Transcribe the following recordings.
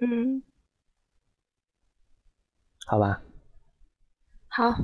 嗯，好吧。好。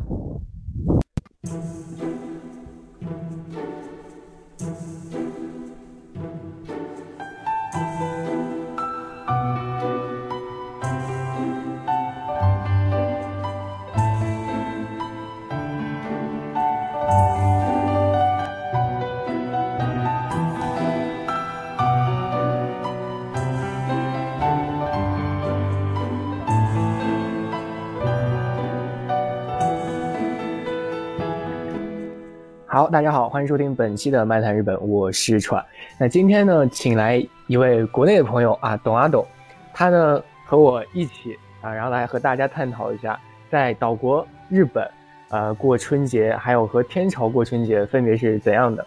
好，大家好，欢迎收听本期的《漫谈日本》，我是川。那今天呢，请来一位国内的朋友啊，董阿董，他呢和我一起啊，然后来和大家探讨一下，在岛国日本，呃，过春节，还有和天朝过春节分别是怎样的。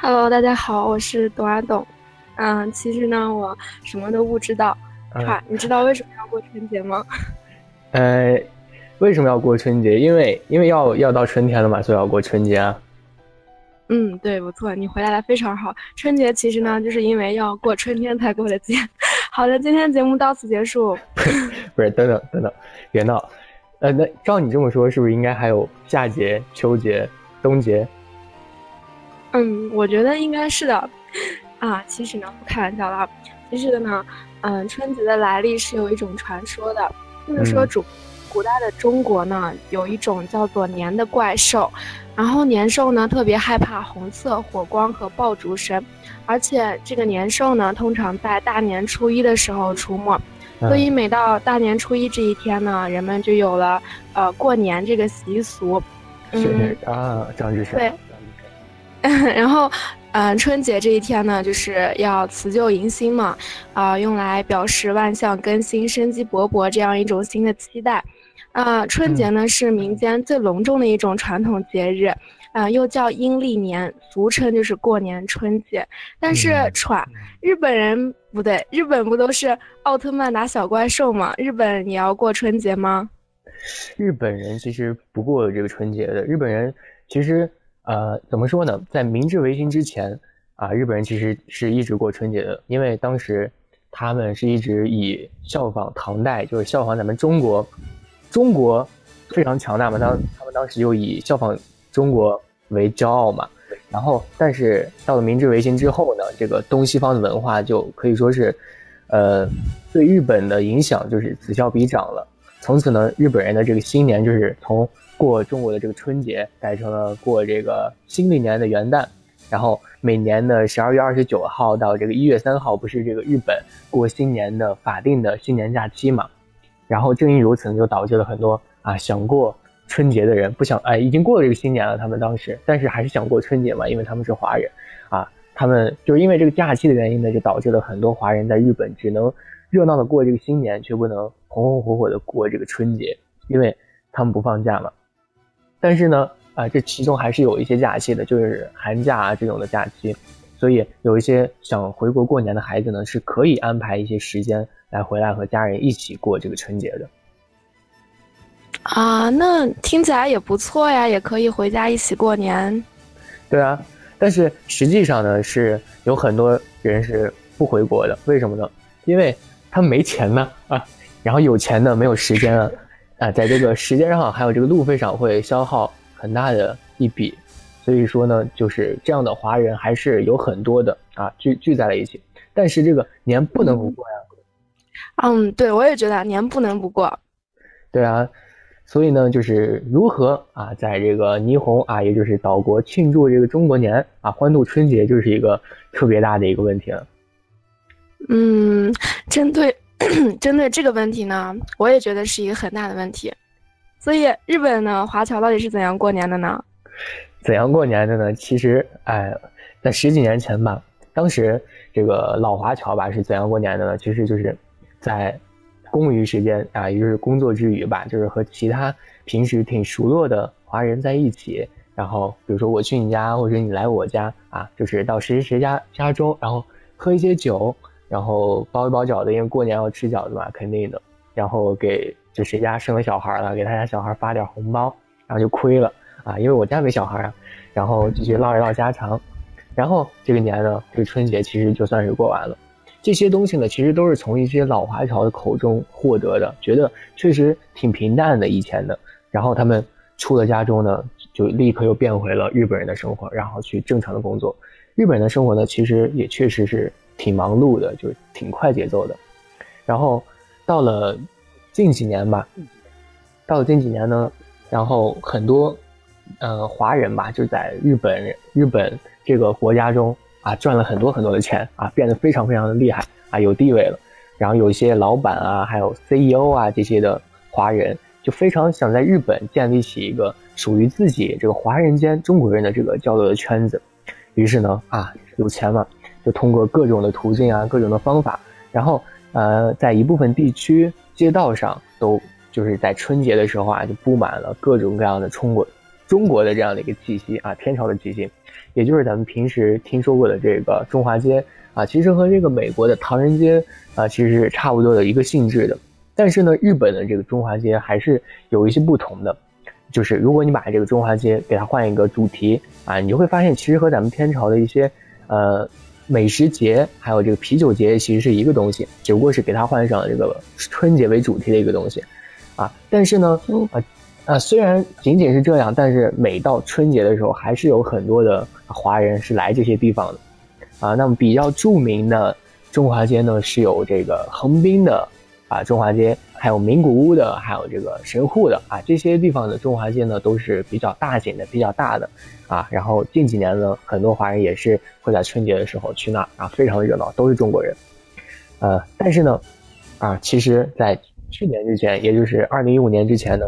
Hello，大家好，我是董阿董。嗯，其实呢，我什么都不知道。川，你知道为什么要过春节吗？呃。为什么要过春节？因为因为要要到春天了嘛，所以要过春节啊。嗯，对，不错，你回答的非常好。春节其实呢，就是因为要过春天才过的节。好的，今天节目到此结束。不是，等等等等，别闹。呃，那照你这么说，是不是应该还有夏节、秋节、冬节？嗯，我觉得应该是的。啊，其实呢，不开玩笑了。其实呢，嗯，春节的来历是有一种传说的，就是说主。古代的中国呢，有一种叫做年的怪兽，然后年兽呢特别害怕红色火光和爆竹声，而且这个年兽呢通常在大年初一的时候出没，所以每到大年初一这一天呢，人们就有了呃过年这个习俗。嗯啊，张志生。对。然后，嗯，春节这一天呢，就是要辞旧迎新嘛，啊，用来表示万象更新、生机勃勃这样一种新的期待。啊，春节呢是民间最隆重的一种传统节日，啊，又叫阴历年，俗称就是过年春节。但是，传日本人不对，日本不都是奥特曼打小怪兽吗？日本也要过春节吗？日本人其实不过这个春节的。日本人其实，呃，怎么说呢？在明治维新之前，啊，日本人其实是一直过春节的，因为当时他们是一直以效仿唐代，就是效仿咱们中国。中国非常强大嘛，当他们当时又以效仿中国为骄傲嘛，然后但是到了明治维新之后呢，这个东西方的文化就可以说是，呃，对日本的影响就是此消彼长了。从此呢，日本人的这个新年就是从过中国的这个春节改成了过这个新历年的元旦，然后每年的十二月二十九号到这个一月三号不是这个日本过新年的法定的新年假期嘛。然后正因如此，就导致了很多啊想过春节的人不想哎，已经过了这个新年了，他们当时但是还是想过春节嘛，因为他们是华人，啊，他们就是因为这个假期的原因呢，就导致了很多华人在日本只能热闹的过这个新年，却不能红红火火的过这个春节，因为他们不放假嘛。但是呢，啊，这其中还是有一些假期的，就是寒假啊这种的假期，所以有一些想回国过年的孩子呢，是可以安排一些时间。来回来和家人一起过这个春节的啊，那听起来也不错呀，也可以回家一起过年。对啊，但是实际上呢，是有很多人是不回国的。为什么呢？因为他没钱呢啊，然后有钱的没有时间了啊，在这个时间上还有这个路费上会消耗很大的一笔，所以说呢，就是这样的华人还是有很多的啊，聚聚在了一起。但是这个年不能不过呀。嗯，对，我也觉得年不能不过。对啊，所以呢，就是如何啊，在这个霓虹啊，也就是岛国庆祝这个中国年啊，欢度春节，就是一个特别大的一个问题了。嗯，针对 针对这个问题呢，我也觉得是一个很大的问题。所以，日本呢，华侨到底是怎样过年的呢？怎样过年的呢？其实，哎，在十几年前吧，当时这个老华侨吧是怎样过年的呢？其实就是。在公余时间啊，也就是工作之余吧，就是和其他平时挺熟络的华人在一起，然后比如说我去你家，或者你来我家啊，就是到谁谁谁家家中，然后喝一些酒，然后包一包饺子，因为过年要吃饺子嘛，肯定的。然后给就谁家生了小孩了，给他家小孩发点红包，然后就亏了啊，因为我家没小孩啊。然后继续唠一唠家常，然后这个年呢，这个春节其实就算是过完了。这些东西呢，其实都是从一些老华侨的口中获得的，觉得确实挺平淡的以前的。然后他们出了家中呢，就立刻又变回了日本人的生活，然后去正常的工作。日本人的生活呢，其实也确实是挺忙碌的，就是挺快节奏的。然后到了近几年吧，到了近几年呢，然后很多呃华人吧，就在日本日本这个国家中啊赚了很多很多的钱啊，变得非常非常的厉害啊，有地位了。然后有一些老板啊，还有 CEO 啊这些的华人，就非常想在日本建立起一个属于自己这个华人间中国人的这个交流的圈子。于是呢，啊，有钱嘛，就通过各种的途径啊，各种的方法，然后呃，在一部分地区街道上，都就是在春节的时候啊，就布满了各种各样的中国中国的这样的一个气息啊，天朝的气息，也就是咱们平时听说过的这个中华街啊，其实和这个美国的唐人街啊，其实是差不多的一个性质的。但是呢，日本的这个中华街还是有一些不同的。就是如果你把这个中华街给它换一个主题啊，你就会发现其实和咱们天朝的一些呃美食节还有这个啤酒节其实是一个东西，只不过是给它换上了这个春节为主题的一个东西啊。但是呢，啊啊虽然仅仅是这样，但是每到春节的时候，还是有很多的华人是来这些地方的啊。那么比较著名的中华街呢，是有这个横滨的啊中华街。还有名古屋的，还有这个神户的啊，这些地方的中华街呢都是比较大型的、比较大的啊。然后近几年呢，很多华人也是会在春节的时候去那啊，非常热闹，都是中国人。呃，但是呢，啊，其实，在去年之前，也就是二零一五年之前呢，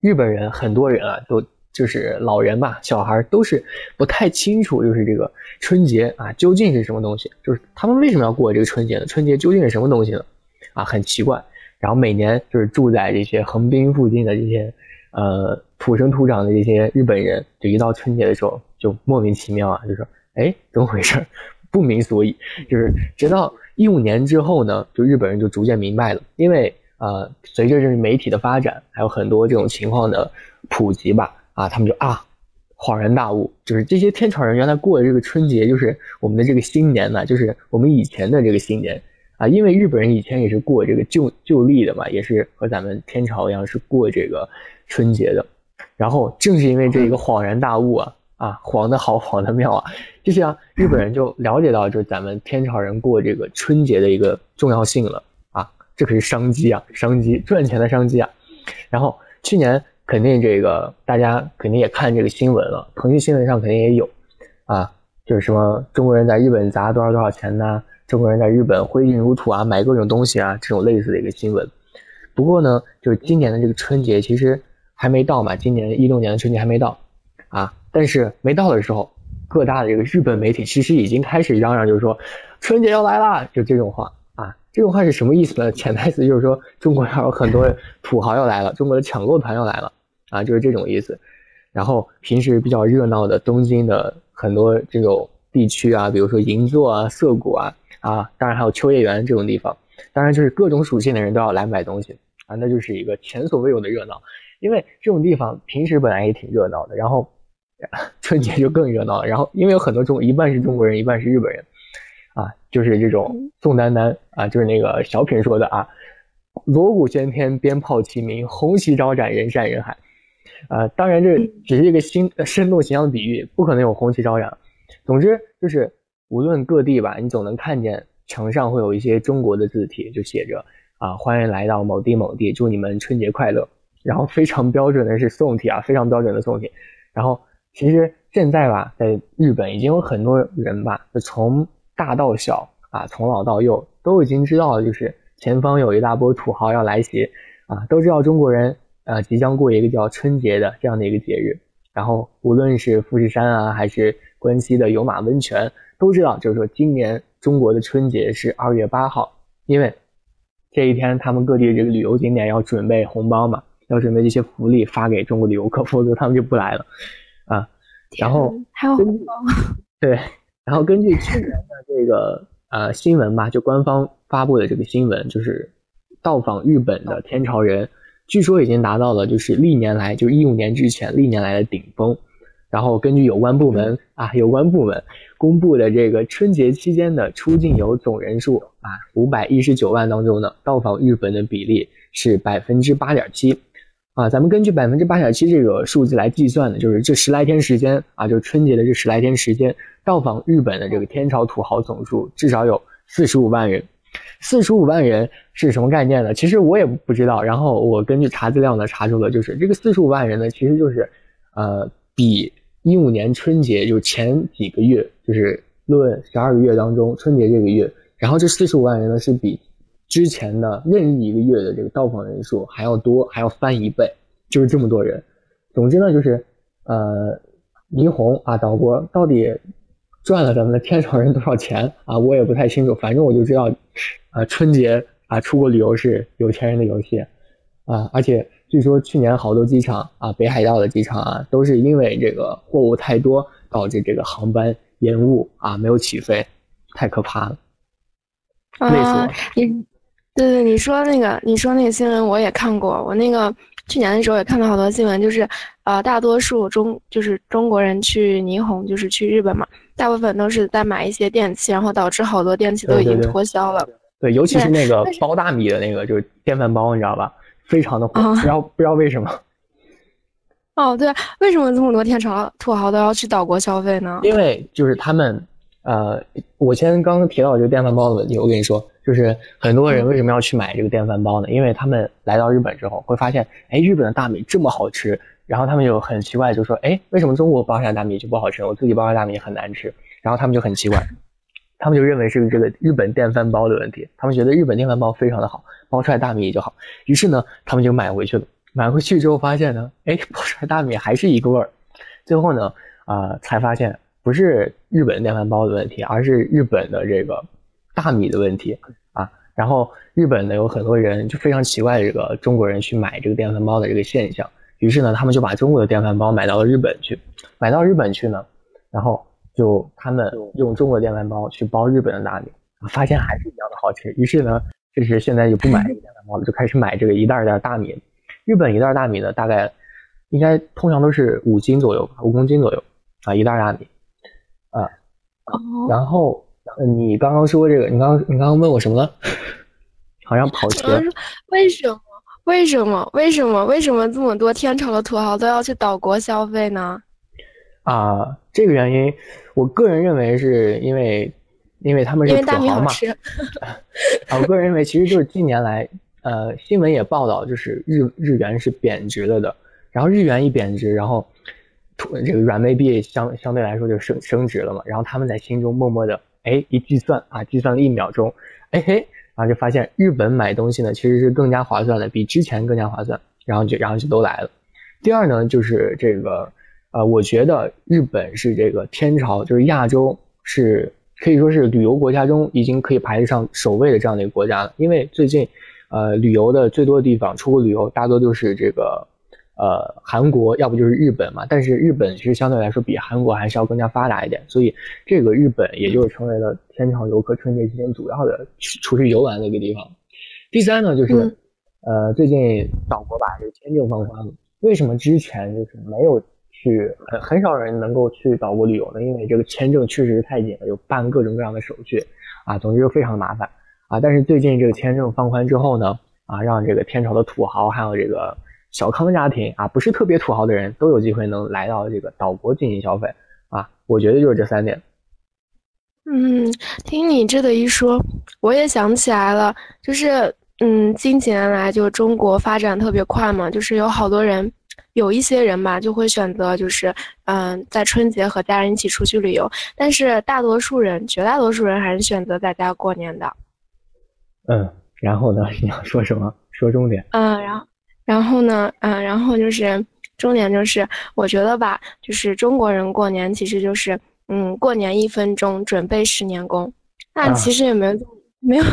日本人很多人啊，都就是老人吧、小孩都是不太清楚，就是这个春节啊究竟是什么东西，就是他们为什么要过这个春节呢？春节究竟是什么东西呢？啊，很奇怪。然后每年就是住在这些横滨附近的这些，呃土生土长的这些日本人，就一到春节的时候就莫名其妙啊，就说哎怎么回事，不明所以。就是直到一五年之后呢，就日本人就逐渐明白了，因为呃随着这个媒体的发展，还有很多这种情况的普及吧，啊他们就啊恍然大悟，就是这些天朝人原来过的这个春节就是我们的这个新年呢，就是我们以前的这个新年。啊，因为日本人以前也是过这个旧旧历的嘛，也是和咱们天朝一样是过这个春节的。然后正是因为这一个恍然大悟啊，啊，恍的好，恍的妙啊，就这样日本人就了解到，就是咱们天朝人过这个春节的一个重要性了，这可是商机啊，商机赚钱的商机啊。然后去年肯定这个大家肯定也看这个新闻了，腾讯新闻上肯定也有啊，就是什么中国人在日本砸多少多少钱呢？中国人在日本挥金如土啊，买各种东西啊，这种类似的一个新闻。不过呢，就是今年的这个春节其实还没到嘛，今年一六年的春节还没到啊。但是没到的时候，各大的这个日本媒体其实已经开始嚷嚷，就是说春节要来啦，就这种话。这种话是什么意思呢？潜台词就是说中国要有很多土豪要来了，中国的抢购团要来了啊，就是这种意思。然后平时比较热闹的东京的很多这种地区啊，比如说银座啊、涩谷啊。啊，当然还有秋叶原这种地方，当然就是各种属性的人都要来买东西啊，那就是一个前所未有的热闹。因为这种地方平时本来也挺热闹的，然后 春节就更热闹了。然后因为有很多中，一半是中国人，一半是日本人，啊，就是这种宋丹丹啊，就是那个小品说的啊，锣鼓喧天，鞭炮齐鸣，红旗招展，人山人海。啊，当然这只是一个新生动形象的比喻，不可能有红旗招展。总之就是。无论各地吧，你总能看见墙上会有一些中国的字体，就写着啊，欢迎来到某地某地，祝你们春节快乐。然后非常标准的是宋体啊，非常标准的宋体。然后其实现在吧，在日本已经有很多人吧，就从大到小啊，从老到幼都已经知道，就是前方有一大波土豪要来袭啊，都知道中国人呃即将过一个叫春节的这样的一个节日。然后无论是富士山啊，还是关西的有马温泉。都知道，就是说，今年中国的春节是二月八号，因为这一天他们各地这个旅游景点要准备红包嘛，要准备这些福利发给中国的游客，否则他们就不来了啊。然后还有红包，对，然后根据去年的这个呃新闻吧，就官方发布的这个新闻，就是到访日本的天朝人，据说已经达到了就是历年来就是一五年之前历年来的顶峰然后根据有关部门啊有关部门公布的这个春节期间的出境游总人数啊五百一十九万当中呢，到访日本的比例是百分之八点七。啊，咱们根据百分之八点七这个数字来计算的，就是这十来天时间啊，就春节的这十来天时间，到访日本的这个天朝土豪总数至少有四十五万人。四十五万人是什么概念呢？其实我也不知道。然后我根据查资料呢，查出了就是这个四十五万人呢，其实就是，呃，比一五年春节就前几个月，就是论十二个月当中春节这个月，然后这四十五万人呢是比。之前的任意一个月的这个到访人数还要多，还要翻一倍，就是这么多人。总之呢，就是呃，霓虹啊，岛国到底赚了咱们的天朝人多少钱啊？我也不太清楚。反正我就知道，啊，春节啊，出国旅游是有钱人的游戏啊。而且据说去年好多机场啊，北海道的机场啊，都是因为这个货物太多，导致这个航班延误啊，没有起飞，太可怕了，累死我。你。对对，你说那个，你说那个新闻我也看过。我那个去年的时候也看到好多新闻，就是，呃，大多数中就是中国人去霓虹，就是去日本嘛，大部分都是在买一些电器，然后导致好多电器都已经脱销了。对，尤其是那个包大米的那个，就是电饭煲，你知道吧？非常的火，不知道不知道为什么。哦，对，为什么这么多天朝土豪都要去岛国消费呢？因为就是他们，呃，我先刚刚提到这个电饭煲的问题，我跟你说。就是很多人为什么要去买这个电饭煲呢？因为他们来到日本之后会发现，哎，日本的大米这么好吃，然后他们就很奇怪，就说，哎，为什么中国包出来大米就不好吃？我自己包出来大米很难吃。然后他们就很奇怪，他们就认为是这个日本电饭煲的问题。他们觉得日本电饭煲非常的好，包出来大米也就好。于是呢，他们就买回去了。买回去之后发现呢，哎，包出来大米还是一个味儿。最后呢，啊，才发现不是日本电饭煲的问题，而是日本的这个大米的问题啊。然后日本呢有很多人就非常奇怪这个中国人去买这个电饭煲的这个现象，于是呢他们就把中国的电饭煲买到了日本去，买到日本去呢，然后就他们用中国电饭煲去煲日本的大米，发现还是一样的好吃，于是呢就是现在就不买这个电饭煲了，就开始买这个一袋一袋大米。日本一袋大米呢大概应该通常都是五斤左右吧，五公斤左右啊一袋大米啊，然后。你刚刚说这个，你刚刚你刚刚问我什么了？好像跑题了。为什么？为什么？为什么？为什么这么多天朝的土豪都要去岛国消费呢？啊，这个原因，我个人认为是因为，因为他们是土豪嘛。啊，我个人认为其实就是近年来，呃，新闻也报道，就是日日元是贬值了的，然后日元一贬值，然后土这个软妹币相相对来说就升升值了嘛，然后他们在心中默默的。哎，一计算啊，计算了一秒钟，哎嘿，然后就发现日本买东西呢其实是更加划算的，比之前更加划算，然后就然后就都来了。第二呢，就是这个，呃，我觉得日本是这个天朝，就是亚洲是可以说是旅游国家中已经可以排得上首位的这样的一个国家了，因为最近，呃，旅游的最多的地方，出国旅游大多都是这个。呃，韩国要不就是日本嘛，但是日本其实相对来说比韩国还是要更加发达一点，所以这个日本也就是成为了天朝游客春节期间主要的出去游玩的一个地方。第三呢，就是呃，最近岛国把这个签证放宽了，为什么之前就是没有去很很少人能够去岛国旅游呢？因为这个签证确实是太紧了，有办各种各样的手续啊，总之就非常麻烦啊。但是最近这个签证放宽之后呢，啊，让这个天朝的土豪还有这个。小康家庭啊，不是特别土豪的人都有机会能来到这个岛国进行消费啊，我觉得就是这三点。嗯，听你这的一说，我也想起来了，就是嗯，近几年来就中国发展特别快嘛，就是有好多人，有一些人吧，就会选择就是嗯，在春节和家人一起出去旅游，但是大多数人，绝大多数人还是选择在家过年的。嗯，然后呢？你要说什么？说重点。嗯，然后。然后呢，嗯，然后就是重点就是，我觉得吧，就是中国人过年其实就是，嗯，过年一分钟，准备十年功。那其实也没有没有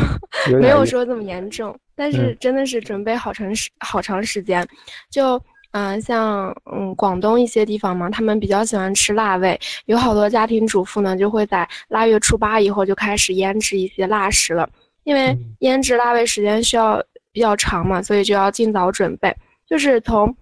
没有说这么严重，但是真的是准备好长时好长时间。就嗯，像嗯广东一些地方嘛，他们比较喜欢吃辣味，有好多家庭主妇呢就会在腊月初八以后就开始腌制一些腊食了，因为腌制腊味时间需要。比较长嘛，所以就要尽早准备。就是从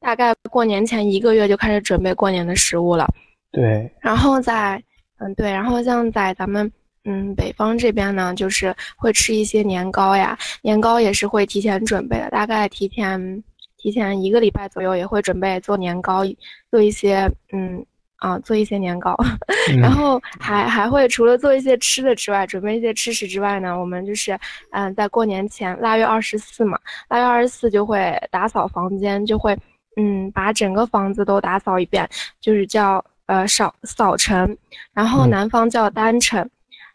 大概过年前一个月就开始准备过年的食物了。对，然后在嗯对，然后像在咱们嗯北方这边呢，就是会吃一些年糕呀，年糕也是会提前准备的，大概提前提前一个礼拜左右也会准备做年糕，做一些嗯。啊，做一些年糕，然后还还会除了做一些吃的之外，准备一些吃食之外呢，我们就是嗯，在过年前腊月二十四嘛，腊月二十四就会打扫房间，就会嗯把整个房子都打扫一遍，就是叫呃扫扫尘，然后南方叫单尘。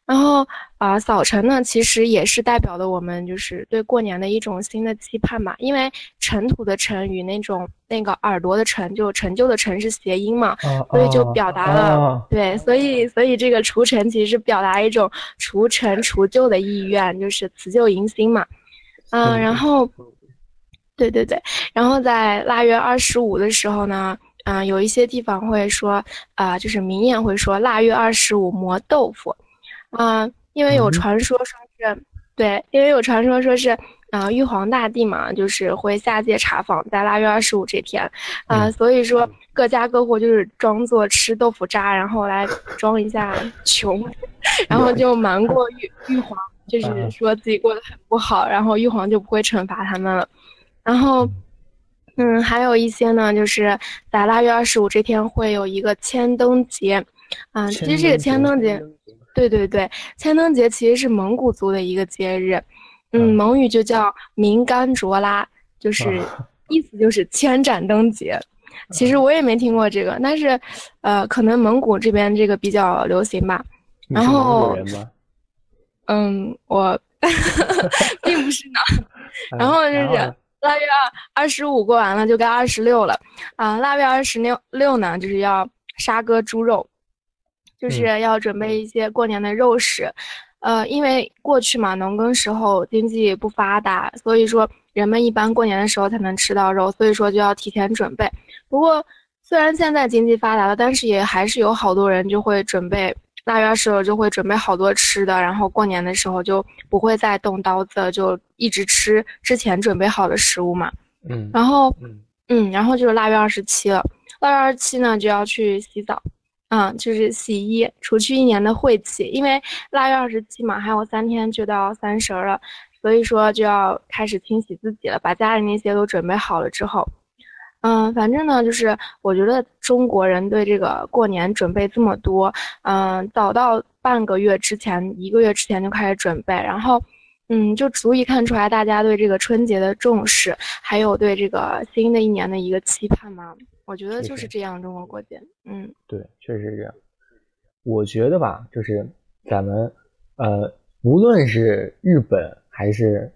然后啊，扫尘呢，其实也是代表的我们就是对过年的一种新的期盼吧。因为尘土的尘与那种那个耳朵的尘，就陈旧的陈是谐音嘛，所以就表达了对，所以所以这个除尘其实是表达一种除尘除旧的意愿，就是辞旧迎新嘛。嗯，然后，对对对，然后在腊月二十五的时候呢，嗯，有一些地方会说啊，就是民谚会说腊月二十五磨豆腐。啊，因为有传说说是，对，因为有传说说是，啊，玉皇大帝嘛，就是会下界查访，在腊月二十五这天，啊，所以说各家各户就是装作吃豆腐渣，然后来装一下穷，然后就瞒过玉玉皇，就是说自己过得很不好，然后玉皇就不会惩罚他们了。然后，嗯，还有一些呢，就是在腊月二十五这天会有一个千灯节，啊，其实这个千灯节。对对对，千灯节其实是蒙古族的一个节日，嗯，蒙语就叫明干卓拉，就是 意思就是千盏灯节。其实我也没听过这个，但是，呃，可能蒙古这边这个比较流行吧。然后，嗯，我 并不是呢。然后就是腊月二二十五过完了，就该二十六了啊。腊月二十六六呢，就是要杀割猪肉。就是要准备一些过年的肉食，呃，因为过去嘛，农耕时候经济不发达，所以说人们一般过年的时候才能吃到肉，所以说就要提前准备。不过虽然现在经济发达了，但是也还是有好多人就会准备腊月十五就会准备好多吃的，然后过年的时候就不会再动刀子，就一直吃之前准备好的食物嘛。嗯，然后嗯，然后就是腊月二十七了，腊月二十七呢就要去洗澡。嗯，就是洗衣，除去一年的晦气。因为腊月二十七嘛，还有三天就到三十了，所以说就要开始清洗自己了，把家里那些都准备好了之后，嗯，反正呢，就是我觉得中国人对这个过年准备这么多，嗯，早到半个月之前，一个月之前就开始准备，然后，嗯，就足以看出来大家对这个春节的重视，还有对这个新的一年的一个期盼嘛。我觉得就是这样，中国过节，嗯，对，确实是这样。我觉得吧，就是咱们，呃，无论是日本还是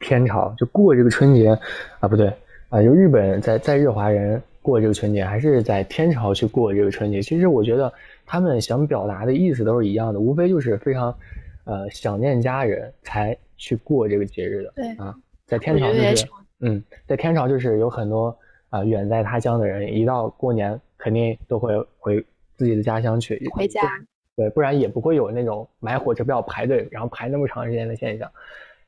天朝，就过这个春节啊，不对啊，就日本在在日华人过这个春节，还是在天朝去过这个春节，其实我觉得他们想表达的意思都是一样的，无非就是非常，呃，想念家人才去过这个节日的。对啊，在天朝就是，嗯，在天朝就是有很多。啊，远在他乡的人，一到过年肯定都会回自己的家乡去回家，对，不然也不会有那种买火车票排队，然后排那么长时间的现象。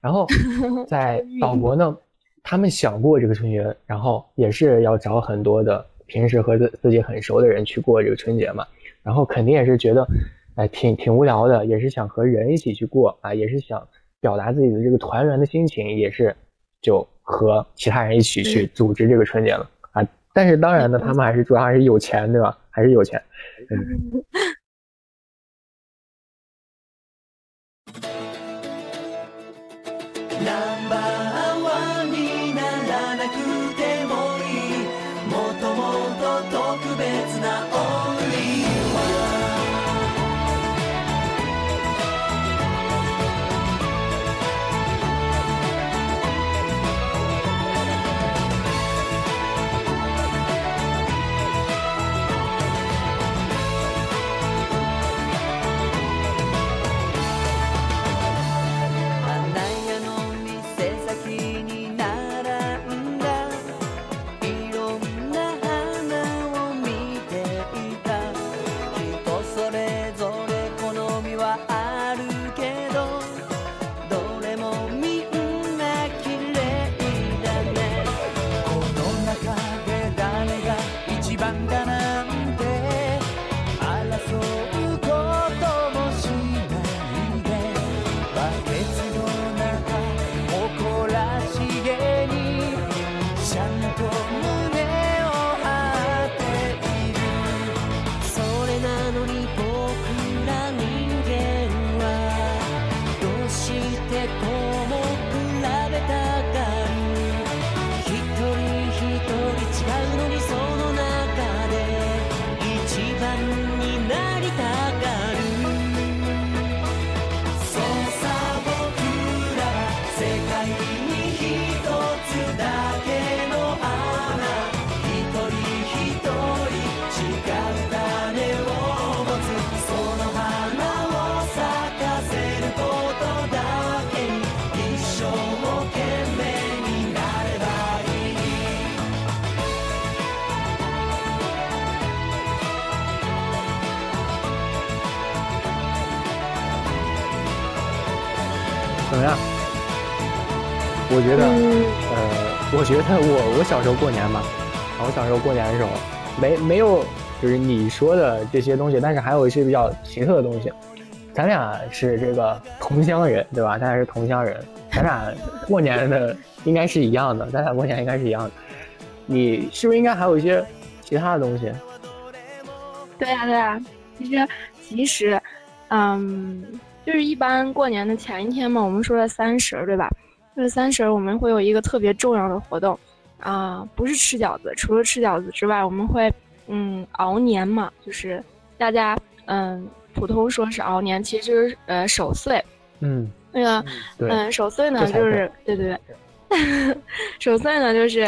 然后 在岛国呢，他们想过这个春节，然后也是要找很多的平时和自自己很熟的人去过这个春节嘛。然后肯定也是觉得，哎，挺挺无聊的，也是想和人一起去过啊，也是想表达自己的这个团圆的心情，也是就和其他人一起去组织这个春节了。但是当然呢，他们还是主要还是有钱，对吧？还是有钱，嗯。怎么样？我觉得，呃，我觉得我我小时候过年嘛，我小时候过年的时候，没没有就是你说的这些东西，但是还有一些比较奇特的东西。咱俩是这个同乡人，对吧？咱俩是同乡人，咱俩过年的应该是一样的，咱俩过年应该是一样的。你是不是应该还有一些其他的东西？对呀，对呀，其实其实，嗯。就是一般过年的前一天嘛，我们说的三十，对吧？就是三十，我们会有一个特别重要的活动，啊，不是吃饺子，除了吃饺子之外，我们会，嗯，熬年嘛，就是大家，嗯，普通说是熬年，其实就是呃守岁，嗯，那个，嗯，守岁呢，就是对对对，守岁呢就是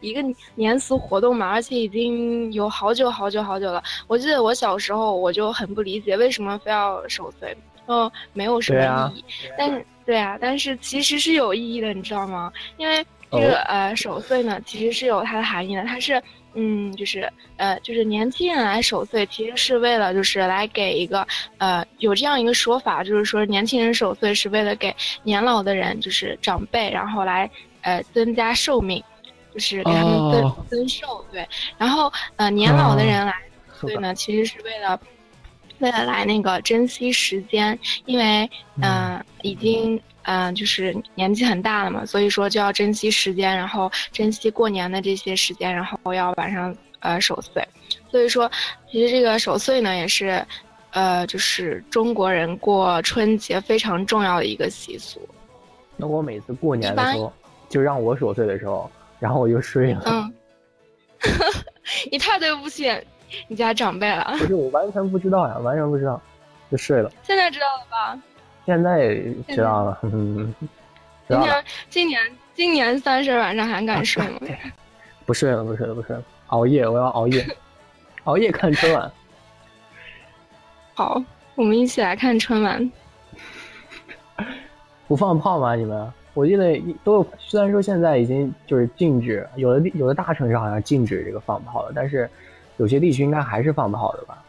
一个年俗活动嘛，而且已经有好久好久好久了。我记得我小时候我就很不理解，为什么非要守岁。哦，没有什么意义，但是对啊，但是其实是有意义的，你知道吗？因为这个呃守岁呢，其实是有它的含义的。它是嗯，就是呃，就是年轻人来守岁，其实是为了就是来给一个呃，有这样一个说法，就是说年轻人守岁是为了给年老的人，就是长辈，然后来呃增加寿命，就是给他们增增寿。对，然后呃年老的人来守岁呢，其实是为了。为了来那个珍惜时间，因为嗯，已经嗯，就是年纪很大了嘛，所以说就要珍惜时间，然后珍惜过年的这些时间，然后要晚上呃守岁。所以说，其实这个守岁呢，也是呃，就是中国人过春节非常重要的一个习俗。那我每次过年的时候，就让我守岁的时候，然后我就睡了。嗯，你太对不起。你家长辈了？不是，我完全不知道呀，完全不知道，就睡了。现在知道了吧？现在 知道了。今年今年今年三十晚上还敢睡吗？不睡了，不睡了，不睡了。熬夜，我要熬夜，熬夜看春晚。好，我们一起来看春晚。不放炮吗？你们？我记得都有，虽然说现在已经就是禁止，有的有的大城市好像禁止这个放炮了，但是。有些地区应该还是放炮的吧？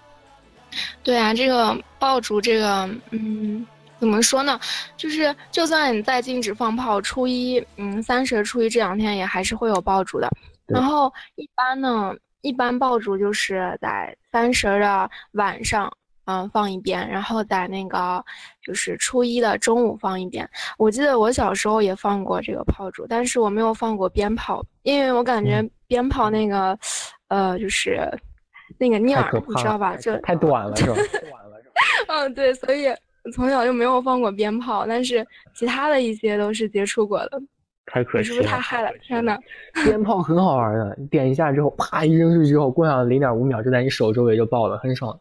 对啊，这个爆竹，这个嗯，怎么说呢？就是就算你再禁止放炮，初一、嗯，三十、初一这两天也还是会有爆竹的。然后一般呢，一般爆竹就是在三十的晚上，嗯，放一遍，然后在那个就是初一的中午放一遍。我记得我小时候也放过这个炮竹，但是我没有放过鞭炮，因为我感觉鞭炮那个。呃，就是那个念儿，你知道吧？就太短了，是吧？短了，是吧？嗯，对，所以从小就没有放过鞭炮，但是其他的一些都是接触过的。太可惜了，是不是太嗨了？天呐，鞭炮很好玩的，你点一下之后，啪一扔出去之后，过上零点五秒就在你手周围就爆了，很爽。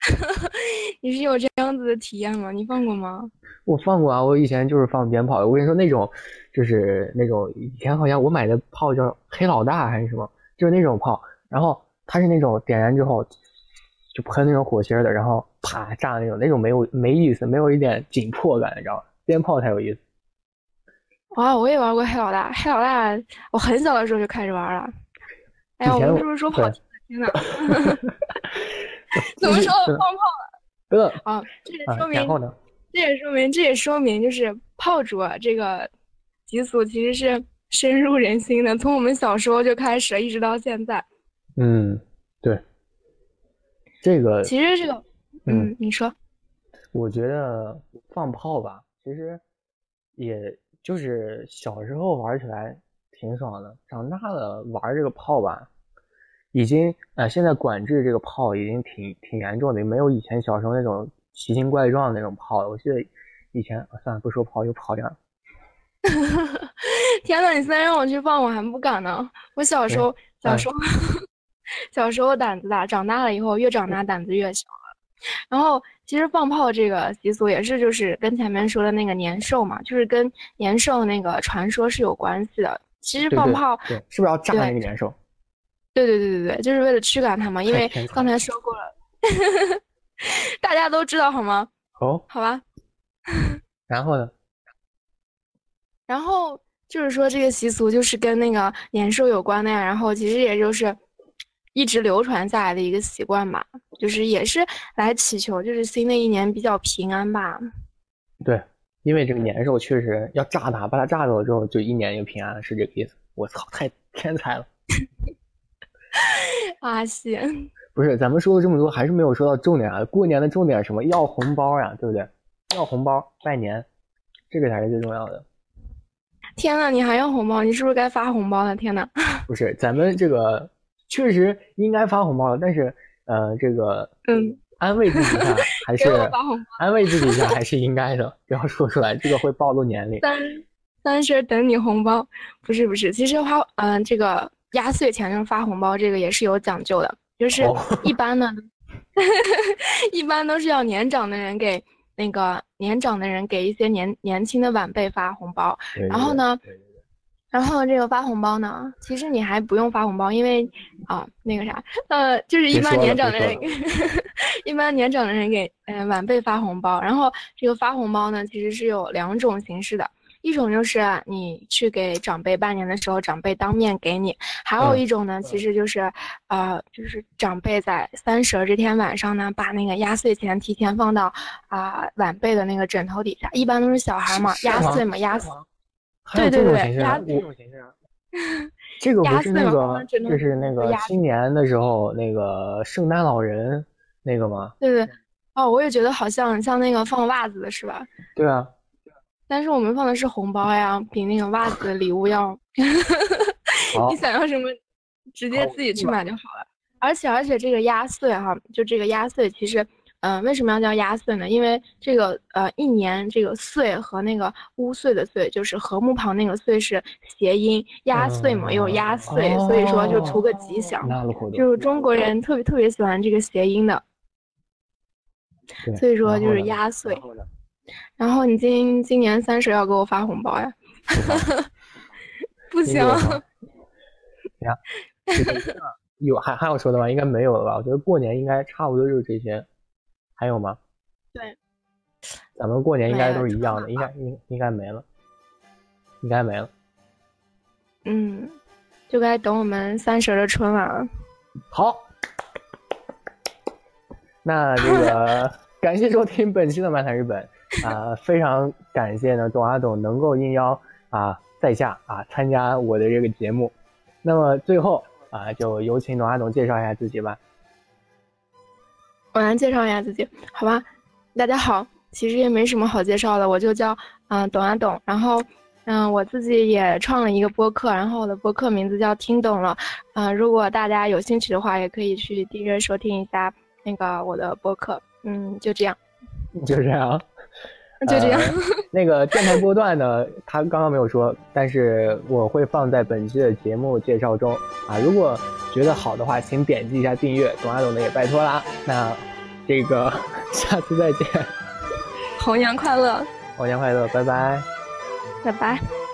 你是有这样子的体验吗？你放过吗？我放过啊，我以前就是放鞭炮。我跟你说，那种就是那种以前好像我买的炮叫黑老大还是什么。就是那种炮，然后它是那种点燃之后就喷那种火星的，然后啪炸那种，那种没有没意思，没有一点紧迫感，你知道吗？鞭炮才有意思。哇，我也玩过黑老大，黑老大我很小的时候就开始玩了。哎呀，我们是不是说跑题了？天呐！怎么说放炮了？对啊，这也说明，这也说明，这也说明，就是炮竹这个习俗其实是。深入人心的，从我们小时候就开始，一直到现在。嗯，对，这个其实这个，嗯，你说，我觉得放炮吧，其实也就是小时候玩起来挺爽的，长大了玩这个炮吧，已经呃，现在管制这个炮已经挺挺严重的，没有以前小时候那种奇形怪状的那种炮了。我记得以前算了，不说炮又跑点。天呐，你现在让我去放，我还不敢呢。我小时候，小时候，小时候胆子大，长大了以后越长大胆子越小了。然后，其实放炮这个习俗也是，就是跟前面说的那个年兽嘛，就是跟年兽那个传说是有关系的。其实放炮，对，是不是要炸那个年兽？对对对对对，就是为了驱赶它嘛。因为刚才说过了，大家都知道好吗？哦，好吧。然后呢？然后就是说，这个习俗就是跟那个年兽有关的呀。然后其实也就是一直流传下来的一个习惯吧，就是也是来祈求，就是新的一年比较平安吧。对，因为这个年兽确实要炸它，把它炸走之后，就一年就平安，是这个意思。我操，太天才了！阿西，不是，咱们说了这么多，还是没有说到重点啊。过年的重点什么？要红包呀，对不对？要红包，拜年，这个才是最重要的。天呐，你还要红包？你是不是该发红包了？天呐，不是，咱们这个确实应该发红包了，但是呃，这个嗯，安慰自己一下 还是安慰自己一下还是应该的，不要说出来，这个会暴露年龄。三三十等你红包，不是不是，其实花嗯，这个压岁钱就是发红包，这个也是有讲究的，就是一般呢，一般都是要年长的人给。那个年长的人给一些年年轻的晚辈发红包，然后呢，然后这个发红包呢，其实你还不用发红包，因为啊，那个啥，呃，就是一般年长的人，一般年长的人给嗯晚辈发红包，然后这个发红包呢，其实是有两种形式的。一种就是你去给长辈拜年的时候，长辈当面给你；还有一种呢，其实就是，呃，就是长辈在三十这天晚上呢，把那个压岁钱提前放到啊晚辈的那个枕头底下。一般都是小孩嘛，压岁嘛，压岁。对对对，压这种形式。这个不是那个，就是那个新年的时候那个圣诞老人那个吗？对对。哦，我也觉得好像像那个放袜子的是吧？对啊。但是我们放的是红包呀，比那个袜子的礼物要。你想要什么，直接自己去买就好了。而且而且这个压岁哈，就这个压岁，其实，嗯，为什么要叫压岁呢？因为这个呃一年这个岁和那个乌岁的岁，就是禾木旁那个岁是谐音，压岁嘛，有压岁，所以说就图个吉祥。就是中国人特别特别喜欢这个谐音的，所以说就是压岁。然后你今今年三十要给我发红包呀？不行。呀，有还还有说的吗？应该没有了吧？我觉得过年应该差不多就是这些，还有吗？对，咱们过年应该都是一样的，应该应应该没了，应该没了。嗯，就该等我们三十的春晚了。好，那这个 感谢收听本期的漫谈日本。啊，非常感谢呢，董阿董能够应邀啊在下啊参加我的这个节目。那么最后啊，就有请董阿董介绍一下自己吧。我来介绍一下自己，好吧？大家好，其实也没什么好介绍的，我就叫嗯董阿董。然后嗯，我自己也创了一个播客，然后我的播客名字叫听懂了。嗯，如果大家有兴趣的话，也可以去订阅收听一下那个我的播客。嗯，就这样。就这样。就这样，那个电台波段呢，他刚刚没有说，但是我会放在本期的节目介绍中啊。如果觉得好的话，请点击一下订阅，懂啊懂的也拜托啦。那这个下次再见，红娘快乐，红娘快乐，拜拜，拜拜。